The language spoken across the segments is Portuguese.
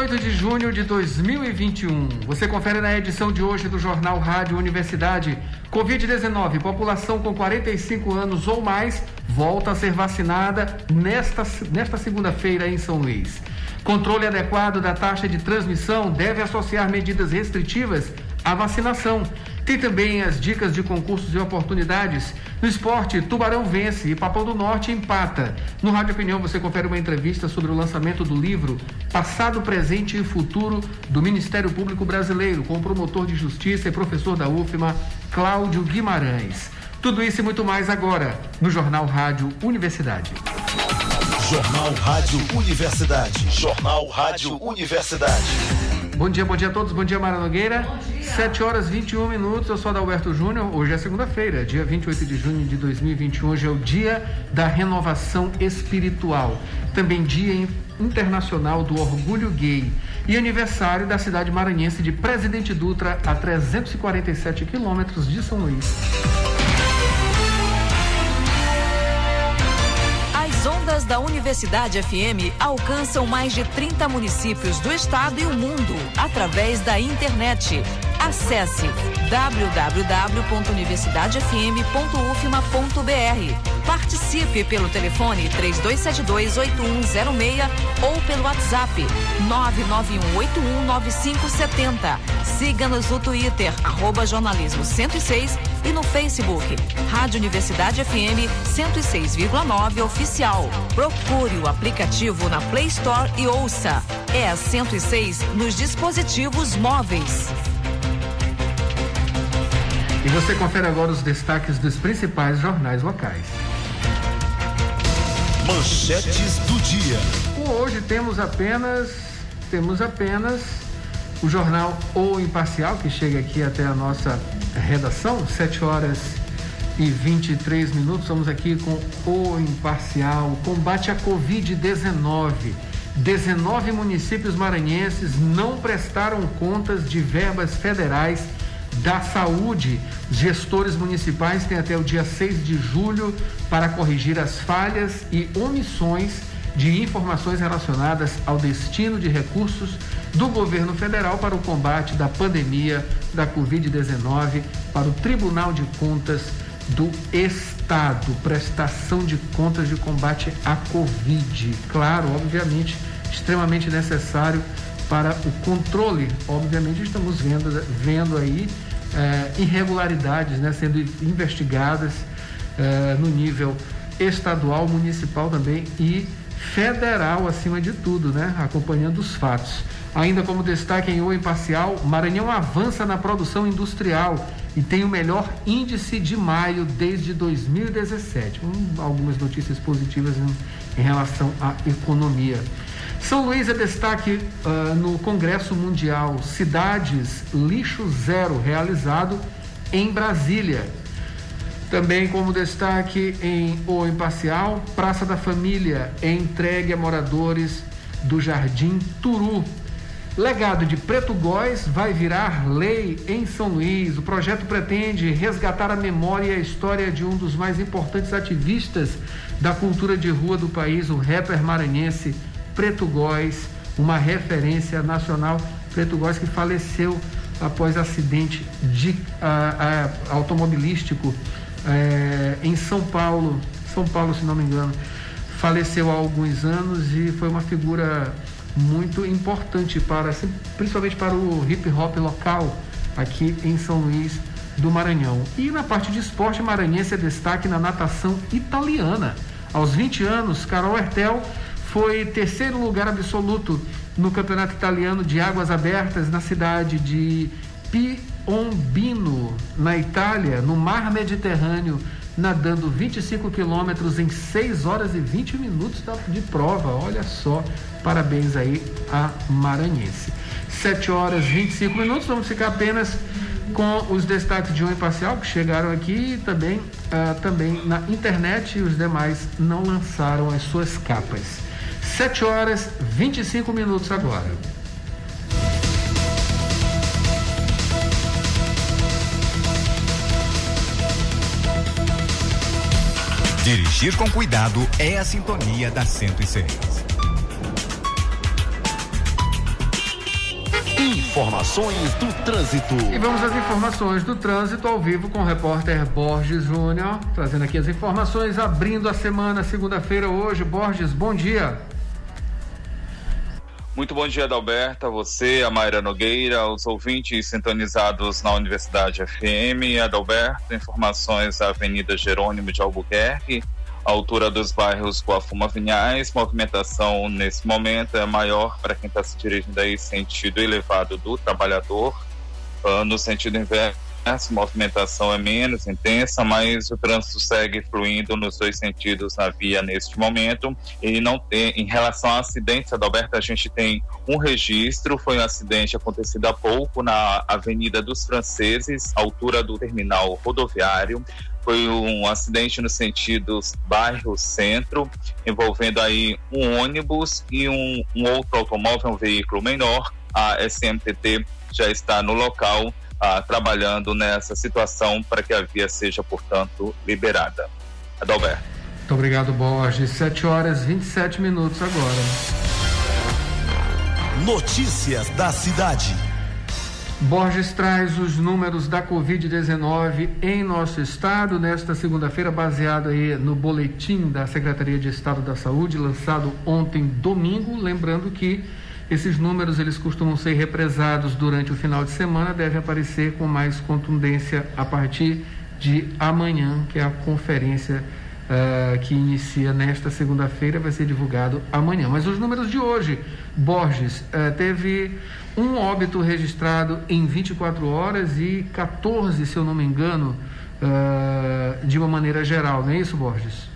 28 de junho de 2021. Você confere na edição de hoje do Jornal Rádio Universidade. Covid-19, população com 45 anos ou mais volta a ser vacinada nesta, nesta segunda-feira em São Luís. Controle adequado da taxa de transmissão deve associar medidas restritivas à vacinação. Tem também as dicas de concursos e oportunidades. No esporte, Tubarão vence e Papão do Norte empata. No Rádio Opinião você confere uma entrevista sobre o lançamento do livro Passado, Presente e Futuro do Ministério Público Brasileiro, com o promotor de justiça e professor da UFMA, Cláudio Guimarães. Tudo isso e muito mais agora no Jornal Rádio Universidade. Jornal Rádio Universidade. Jornal Rádio Universidade. Bom dia, bom dia a todos. Bom dia, Mara Nogueira. Bom dia. 7 horas 21 minutos. Eu sou Adalberto Júnior. Hoje é segunda-feira, dia 28 de junho de 2021. Hoje é o dia da renovação espiritual. Também dia internacional do orgulho gay. E aniversário da cidade maranhense de Presidente Dutra, a 347 quilômetros de São Luís. Da Universidade FM alcançam mais de 30 municípios do estado e o mundo através da internet. Acesse www.universidadefm.ufma.br. Participe pelo telefone 32728106 ou pelo WhatsApp 991819570. Siga-nos no Twitter, arroba jornalismo 106 e no Facebook, Rádio Universidade FM 106,9 Oficial. Procure o aplicativo na Play Store e ouça. É a 106 nos dispositivos móveis. E você confere agora os destaques dos principais jornais locais. Manchetes do dia. Hoje temos apenas temos apenas o jornal O Imparcial que chega aqui até a nossa redação, 7 horas e 23 minutos. Estamos aqui com O Imparcial, combate à Covid-19. 19 municípios maranhenses não prestaram contas de verbas federais da Saúde. Gestores municipais têm até o dia 6 de julho para corrigir as falhas e omissões de informações relacionadas ao destino de recursos do governo federal para o combate da pandemia da Covid-19 para o Tribunal de Contas do Estado, prestação de contas de combate à Covid. Claro, obviamente, extremamente necessário para o controle. Obviamente, estamos vendo, vendo aí é, irregularidades né, sendo investigadas é, no nível estadual, municipal também e federal, acima de tudo, né, acompanhando os fatos. Ainda como destaque em O Imparcial, Maranhão avança na produção industrial e tem o melhor índice de maio desde 2017. Um, algumas notícias positivas em, em relação à economia. São Luís é destaque uh, no Congresso Mundial Cidades Lixo Zero, realizado em Brasília. Também como destaque em O Imparcial, Praça da Família é entregue a moradores do Jardim Turu. Legado de Preto Góes vai virar lei em São Luís. O projeto pretende resgatar a memória e a história de um dos mais importantes ativistas da cultura de rua do país, o rapper maranhense Preto Góes, uma referência nacional. Preto Góes que faleceu após acidente de, uh, uh, automobilístico uh, em São Paulo, São Paulo, se não me engano. Faleceu há alguns anos e foi uma figura muito importante para, principalmente para o hip hop local aqui em São Luís do Maranhão. E na parte de esporte maranhense é destaque na natação italiana. Aos 20 anos, Carol Hertel foi terceiro lugar absoluto no Campeonato Italiano de Águas Abertas na cidade de Piombino, na Itália, no Mar Mediterrâneo, nadando 25 quilômetros em 6 horas e 20 minutos de prova. Olha só, parabéns aí a Maranhense. 7 horas e 25 minutos, vamos ficar apenas com os destaques de um imparcial que chegaram aqui e também, uh, também na internet e os demais não lançaram as suas capas. 7 horas 25 minutos agora. Dirigir com cuidado é a sintonia da 106. Informações do trânsito. E vamos às informações do trânsito ao vivo com o repórter Borges Júnior, trazendo aqui as informações, abrindo a semana, segunda-feira, hoje. Borges, bom dia. Muito bom dia, Adalberto, a você, a Mayra Nogueira, os ouvintes sintonizados na Universidade FM. Adalberto, informações da Avenida Jerônimo de Albuquerque, altura dos bairros Guafuma Vinhais. Movimentação nesse momento é maior para quem está se dirigindo aí sentido elevado do trabalhador, uh, no sentido inverso essa movimentação é menos intensa, mas o trânsito segue fluindo nos dois sentidos na via neste momento. E não tem, em relação a acidentes, Adalberto, a gente tem um registro, foi um acidente acontecido há pouco na Avenida dos Franceses, altura do terminal rodoviário. Foi um acidente no sentido bairro-centro, envolvendo aí um ônibus e um, um outro automóvel, um veículo menor. A SMTT já está no local ah, trabalhando nessa situação para que a via seja, portanto, liberada. Adalberto. Muito obrigado, Borges. 7 horas e 27 minutos agora. Notícias da cidade. Borges traz os números da Covid-19 em nosso estado nesta segunda-feira, baseado aí no boletim da Secretaria de Estado da Saúde, lançado ontem domingo. Lembrando que esses números eles costumam ser represados durante o final de semana, devem aparecer com mais contundência a partir de amanhã, que é a conferência uh, que inicia nesta segunda-feira, vai ser divulgado amanhã. Mas os números de hoje, Borges uh, teve um óbito registrado em 24 horas e 14, se eu não me engano, uh, de uma maneira geral, não é isso, Borges?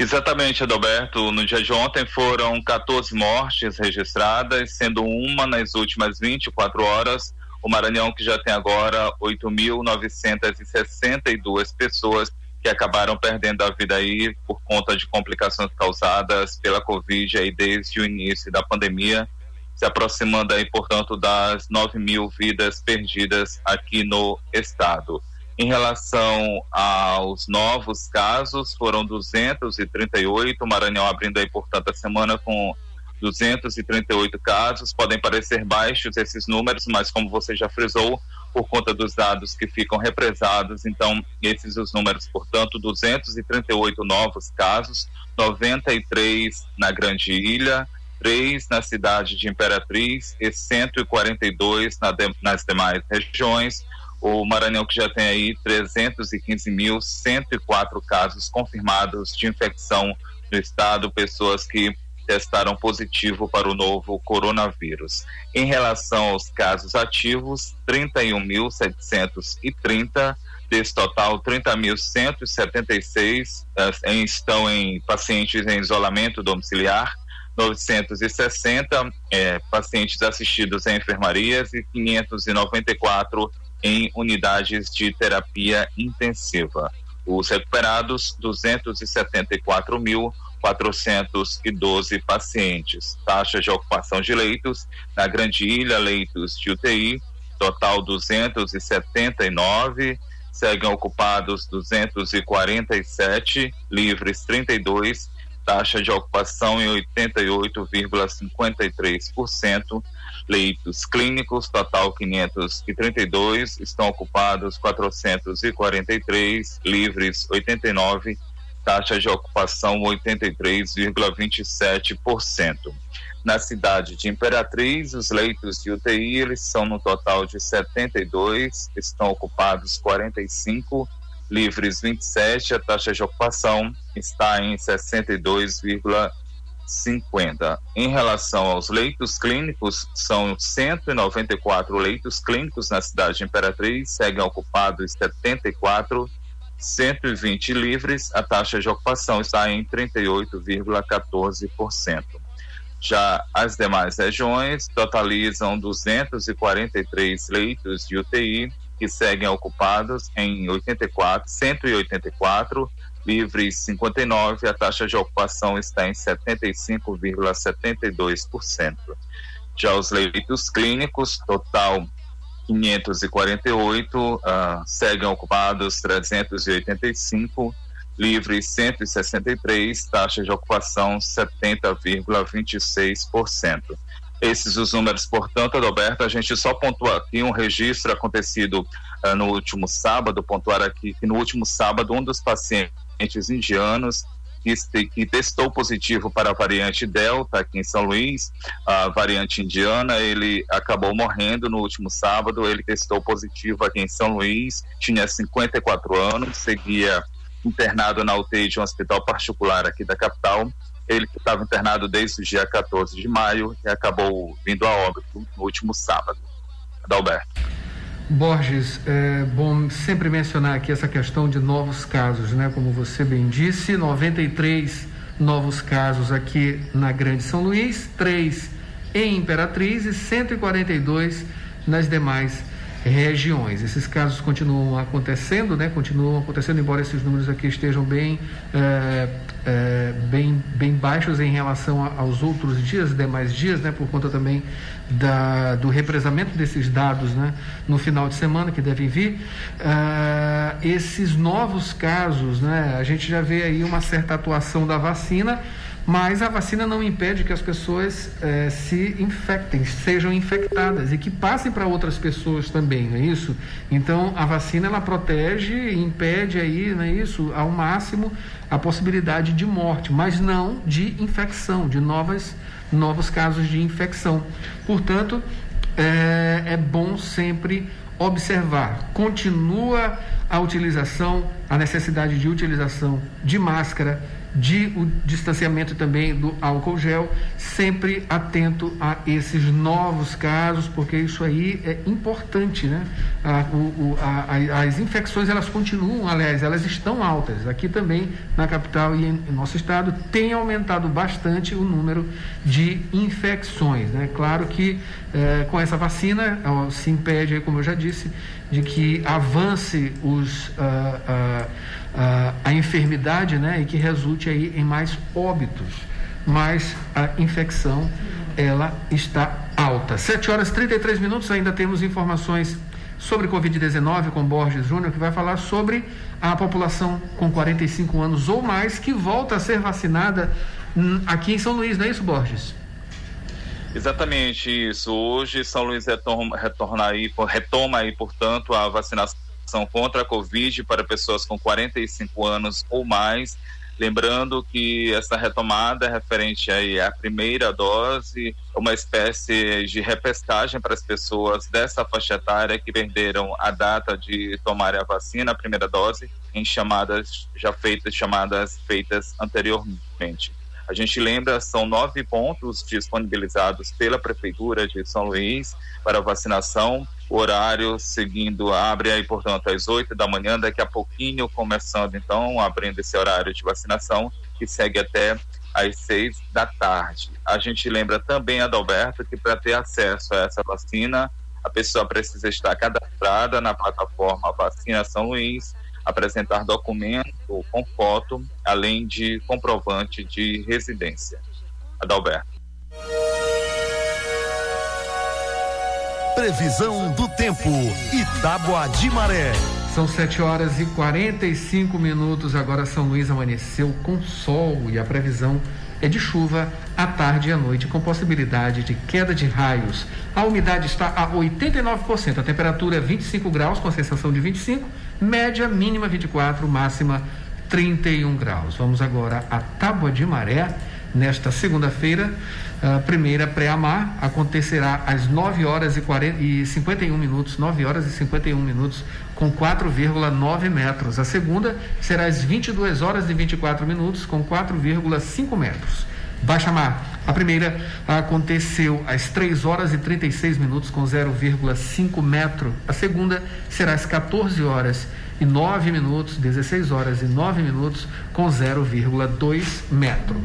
Exatamente, Adalberto. No dia de ontem foram 14 mortes registradas, sendo uma nas últimas 24 horas. O Maranhão, que já tem agora 8.962 pessoas que acabaram perdendo a vida aí por conta de complicações causadas pela Covid aí desde o início da pandemia, se aproximando aí, portanto, das 9 mil vidas perdidas aqui no estado. Em relação aos novos casos, foram 238, Maranhão abrindo aí, portanto, a semana com 238 casos. Podem parecer baixos esses números, mas como você já frisou, por conta dos dados que ficam represados, então esses os números, portanto, 238 novos casos, 93 na Grande Ilha, 3 na cidade de Imperatriz e 142 na de, nas demais regiões o Maranhão que já tem aí 315.104 casos confirmados de infecção no estado, pessoas que testaram positivo para o novo coronavírus. Em relação aos casos ativos, 31.730, desse total, 30.176 uh, eh, estão em pacientes em isolamento domiciliar, 960 eh, pacientes assistidos em enfermarias e 594 em unidades de terapia intensiva. Os recuperados, 274.412 pacientes. Taxa de ocupação de leitos, na Grande Ilha, leitos de UTI, total 279, seguem ocupados 247, livres 32, taxa de ocupação em 88,53%, leitos clínicos, total 532, estão ocupados 443, livres 89, taxa de ocupação 83,27%. Na cidade de Imperatriz, os leitos de UTI eles são no total de 72, estão ocupados 45, livres 27, a taxa de ocupação está em 62,5%. 50. Em relação aos leitos clínicos, são 194 leitos clínicos na cidade de Imperatriz, seguem ocupados 74, 120 livres, a taxa de ocupação está em 38,14%. Já as demais regiões totalizam 243 leitos de UTI, que seguem ocupados em 84, 184 livres 59, a taxa de ocupação está em 75,72%. Já os leitos clínicos, total 548, uh, ah, seguem ocupados 385, livres 163, taxa de ocupação 70,26%. Esses os números, portanto, Adalberto, a gente só pontua aqui um registro acontecido uh, no último sábado, pontuar aqui que no último sábado um dos pacientes indianos que, que testou positivo para a variante Delta aqui em São Luís, a variante indiana, ele acabou morrendo no último sábado, ele testou positivo aqui em São Luís, tinha 54 anos, seguia internado na UTI de um hospital particular aqui da capital. Ele estava internado desde o dia 14 de maio e acabou vindo a óbito no último sábado. Adalberto. Borges, é bom sempre mencionar aqui essa questão de novos casos, né? Como você bem disse, 93 novos casos aqui na Grande São Luís, 3 em Imperatriz e 142 nas demais regiões. Esses casos continuam acontecendo, né? Continuam acontecendo, embora esses números aqui estejam bem, é, é, bem, bem baixos em relação a, aos outros dias, demais dias, né? Por conta também da, do represamento desses dados, né? No final de semana que devem vir. Uh, esses novos casos, né? A gente já vê aí uma certa atuação da vacina mas a vacina não impede que as pessoas eh, se infectem, sejam infectadas e que passem para outras pessoas também, não é isso? Então a vacina ela protege e impede aí, não é isso, ao máximo a possibilidade de morte, mas não de infecção, de novas, novos casos de infecção. Portanto, é, é bom sempre observar. Continua a utilização, a necessidade de utilização de máscara de o distanciamento também do álcool gel, sempre atento a esses novos casos, porque isso aí é importante, né? A, o, a, as infecções elas continuam, aliás, elas estão altas. Aqui também na capital e em, em nosso estado tem aumentado bastante o número de infecções, né? Claro que eh, com essa vacina ó, se impede, como eu já disse, de que avance os uh, uh, a, enfermidade né, e que resulte aí em mais óbitos. Mas a infecção ela está alta. 7 horas e 33 minutos, ainda temos informações sobre Covid-19 com Borges Júnior, que vai falar sobre a população com 45 anos ou mais que volta a ser vacinada aqui em São Luís, não é isso, Borges? Exatamente isso. Hoje São Luís retorna, retorna aí, retoma aí, portanto, a vacinação vacinação contra a Covid para pessoas com 45 anos ou mais. Lembrando que essa retomada é referente aí à primeira dose, uma espécie de repescagem para as pessoas dessa faixa etária que perderam a data de tomar a vacina, a primeira dose, em chamadas já feitas, chamadas feitas anteriormente. A gente lembra, são nove pontos disponibilizados pela Prefeitura de São Luís para vacinação horário seguindo abre aí, portanto, às 8 da manhã, daqui a pouquinho começando, então, abrindo esse horário de vacinação, que segue até às 6 da tarde. A gente lembra também, Adalberto, que para ter acesso a essa vacina, a pessoa precisa estar cadastrada na plataforma Vacina São Luís, apresentar documento com foto, além de comprovante de residência. Adalberto. Previsão do tempo. Itágua de Maré. São 7 horas e 45 minutos. Agora São Luís amanheceu com sol e a previsão é de chuva à tarde e à noite, com possibilidade de queda de raios. A umidade está a 89%, a temperatura é 25 graus, com sensação de 25, média mínima 24, máxima 31 graus. Vamos agora à Tábua de Maré nesta segunda-feira. A primeira pré-amar acontecerá às 9 horas e, 40, e 51 minutos, 9 horas e 51 minutos, com 4,9 metros. A segunda será às 22 horas e 24 minutos, com 4,5 metros. Baixa mar. A primeira aconteceu às 3 horas e 36 minutos, com 0,5 metro. A segunda será às 14 horas e 9 minutos, 16 horas e 9 minutos, com 0,2 metro.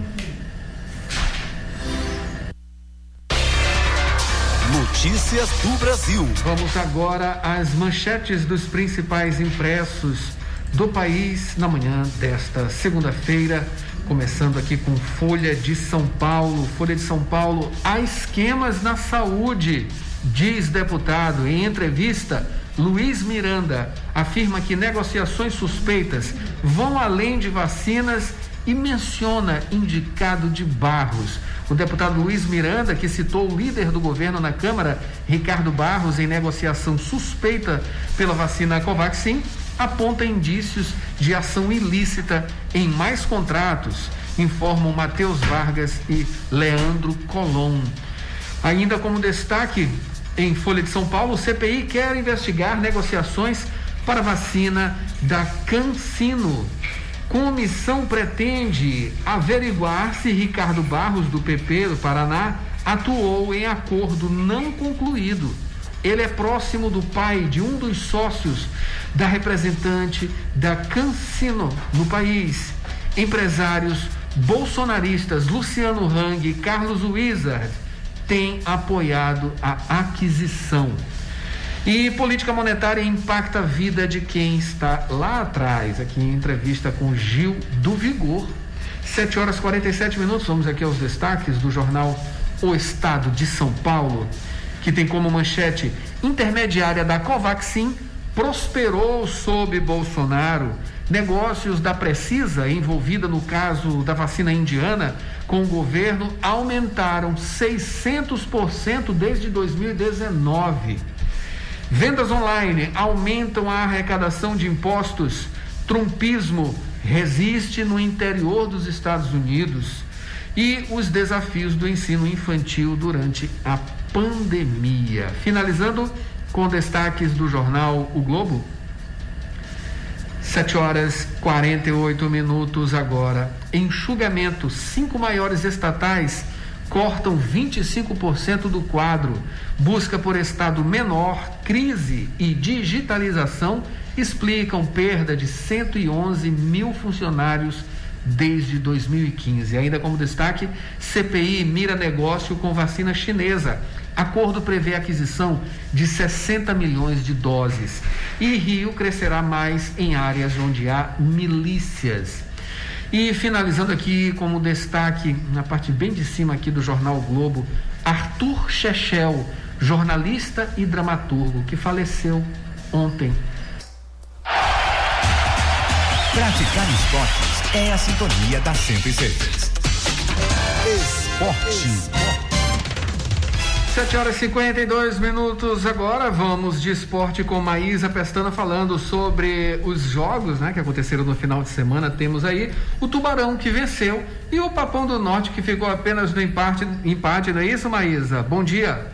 Notícias do Brasil. Vamos agora às manchetes dos principais impressos do país na manhã desta segunda-feira. Começando aqui com Folha de São Paulo. Folha de São Paulo, há esquemas na saúde, diz deputado. Em entrevista, Luiz Miranda afirma que negociações suspeitas vão além de vacinas e menciona indicado de Barros. O deputado Luiz Miranda, que citou o líder do governo na Câmara, Ricardo Barros, em negociação suspeita pela vacina Covaxin, aponta indícios de ação ilícita em mais contratos, informam Matheus Vargas e Leandro Colom. Ainda como destaque, em Folha de São Paulo, o CPI quer investigar negociações para vacina da Cancino. Comissão pretende averiguar se Ricardo Barros, do PP do Paraná, atuou em acordo não concluído. Ele é próximo do pai de um dos sócios da representante da Cancino no país. Empresários bolsonaristas Luciano Hang e Carlos Wizard têm apoiado a aquisição. E política monetária impacta a vida de quem está lá atrás. Aqui em entrevista com Gil do Vigor. 7 horas 47 minutos. Vamos aqui aos destaques do jornal O Estado de São Paulo, que tem como manchete: intermediária da Covaxin prosperou sob Bolsonaro. Negócios da Precisa, envolvida no caso da vacina indiana, com o governo, aumentaram 600% desde 2019. Vendas online aumentam a arrecadação de impostos. Trumpismo resiste no interior dos Estados Unidos. E os desafios do ensino infantil durante a pandemia. Finalizando com destaques do jornal O Globo. 7 horas 48 minutos agora. Enxugamento: cinco maiores estatais cortam 25% do quadro. Busca por estado menor, crise e digitalização explicam perda de 111 mil funcionários desde 2015. Ainda como destaque, CPI mira negócio com vacina chinesa. Acordo prevê a aquisição de 60 milhões de doses. E Rio crescerá mais em áreas onde há milícias. E finalizando aqui como destaque, na parte bem de cima aqui do jornal o Globo, Arthur Chechel, jornalista e dramaturgo, que faleceu ontem. Praticar esportes é a sintonia da 106. Esporte. 7 horas e 52 minutos agora. Vamos de esporte com Maísa Pestana falando sobre os jogos né, que aconteceram no final de semana. Temos aí o Tubarão que venceu e o Papão do Norte que ficou apenas no empate, empate não é isso, Maísa? Bom dia.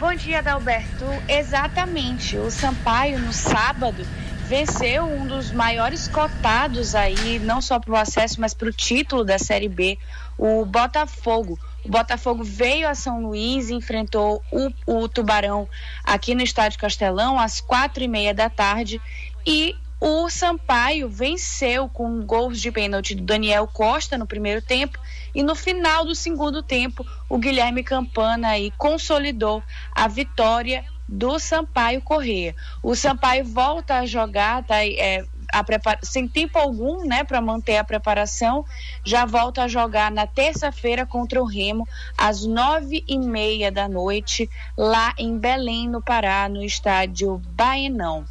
Bom dia, Adalberto. Exatamente. O Sampaio, no sábado, venceu um dos maiores cotados aí, não só para o acesso, mas para o título da Série B, o Botafogo. O Botafogo veio a São Luís, enfrentou o, o Tubarão aqui no Estádio Castelão às quatro e meia da tarde e o Sampaio venceu com gols de pênalti do Daniel Costa no primeiro tempo e no final do segundo tempo o Guilherme Campana aí consolidou a vitória do Sampaio Corrêa. O Sampaio volta a jogar, tá, é, prepara... sem tempo algum, né, para manter a preparação, já volta a jogar na terça-feira contra o Remo às nove e meia da noite lá em Belém, no Pará, no estádio Baenão.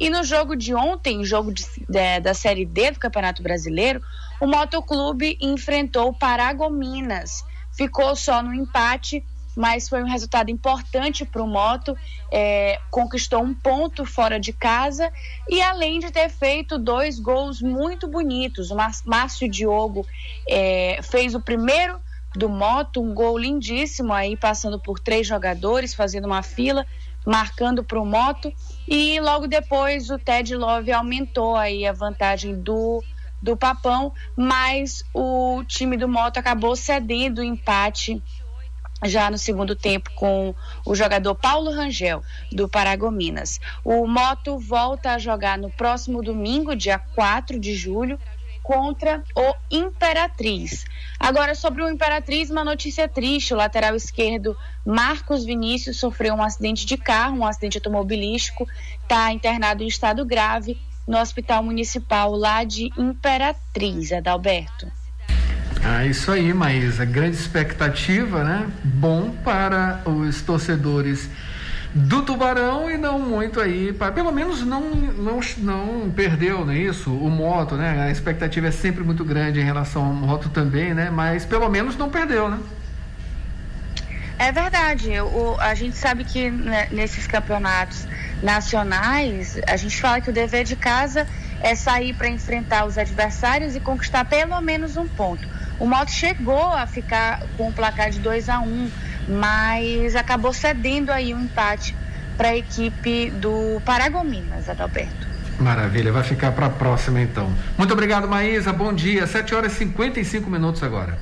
E no jogo de ontem, jogo de, de, da Série D do Campeonato Brasileiro, o Motoclube enfrentou o Paragominas. Ficou só no empate mas foi um resultado importante para o Moto. É, conquistou um ponto fora de casa e além de ter feito dois gols muito bonitos. O Márcio Diogo é, fez o primeiro do Moto, um gol lindíssimo aí, passando por três jogadores, fazendo uma fila, marcando para o Moto. E logo depois o Ted Love aumentou aí a vantagem do do Papão, mas o time do Moto acabou cedendo o empate já no segundo tempo com o jogador Paulo Rangel, do Paragominas. O Moto volta a jogar no próximo domingo, dia 4 de julho, contra o Imperatriz. Agora, sobre o Imperatriz, uma notícia triste: o lateral esquerdo Marcos Vinícius sofreu um acidente de carro, um acidente automobilístico, está internado em estado grave no Hospital Municipal lá de Imperatriz, Adalberto. Ah, isso aí, Maísa. Grande expectativa, né? Bom para os torcedores do Tubarão e não muito aí, pra, pelo menos não, não, não perdeu, não é isso? O moto, né? A expectativa é sempre muito grande em relação ao moto também, né? Mas pelo menos não perdeu, né? É verdade. O, a gente sabe que né, nesses campeonatos nacionais, a gente fala que o dever de casa é sair para enfrentar os adversários e conquistar pelo menos um ponto. O Moto chegou a ficar com o placar de 2 a 1 um, mas acabou cedendo aí um empate para a equipe do Paragominas, Adalberto. Maravilha, vai ficar para a próxima então. Muito obrigado, Maísa. Bom dia. 7 horas e 55 minutos agora.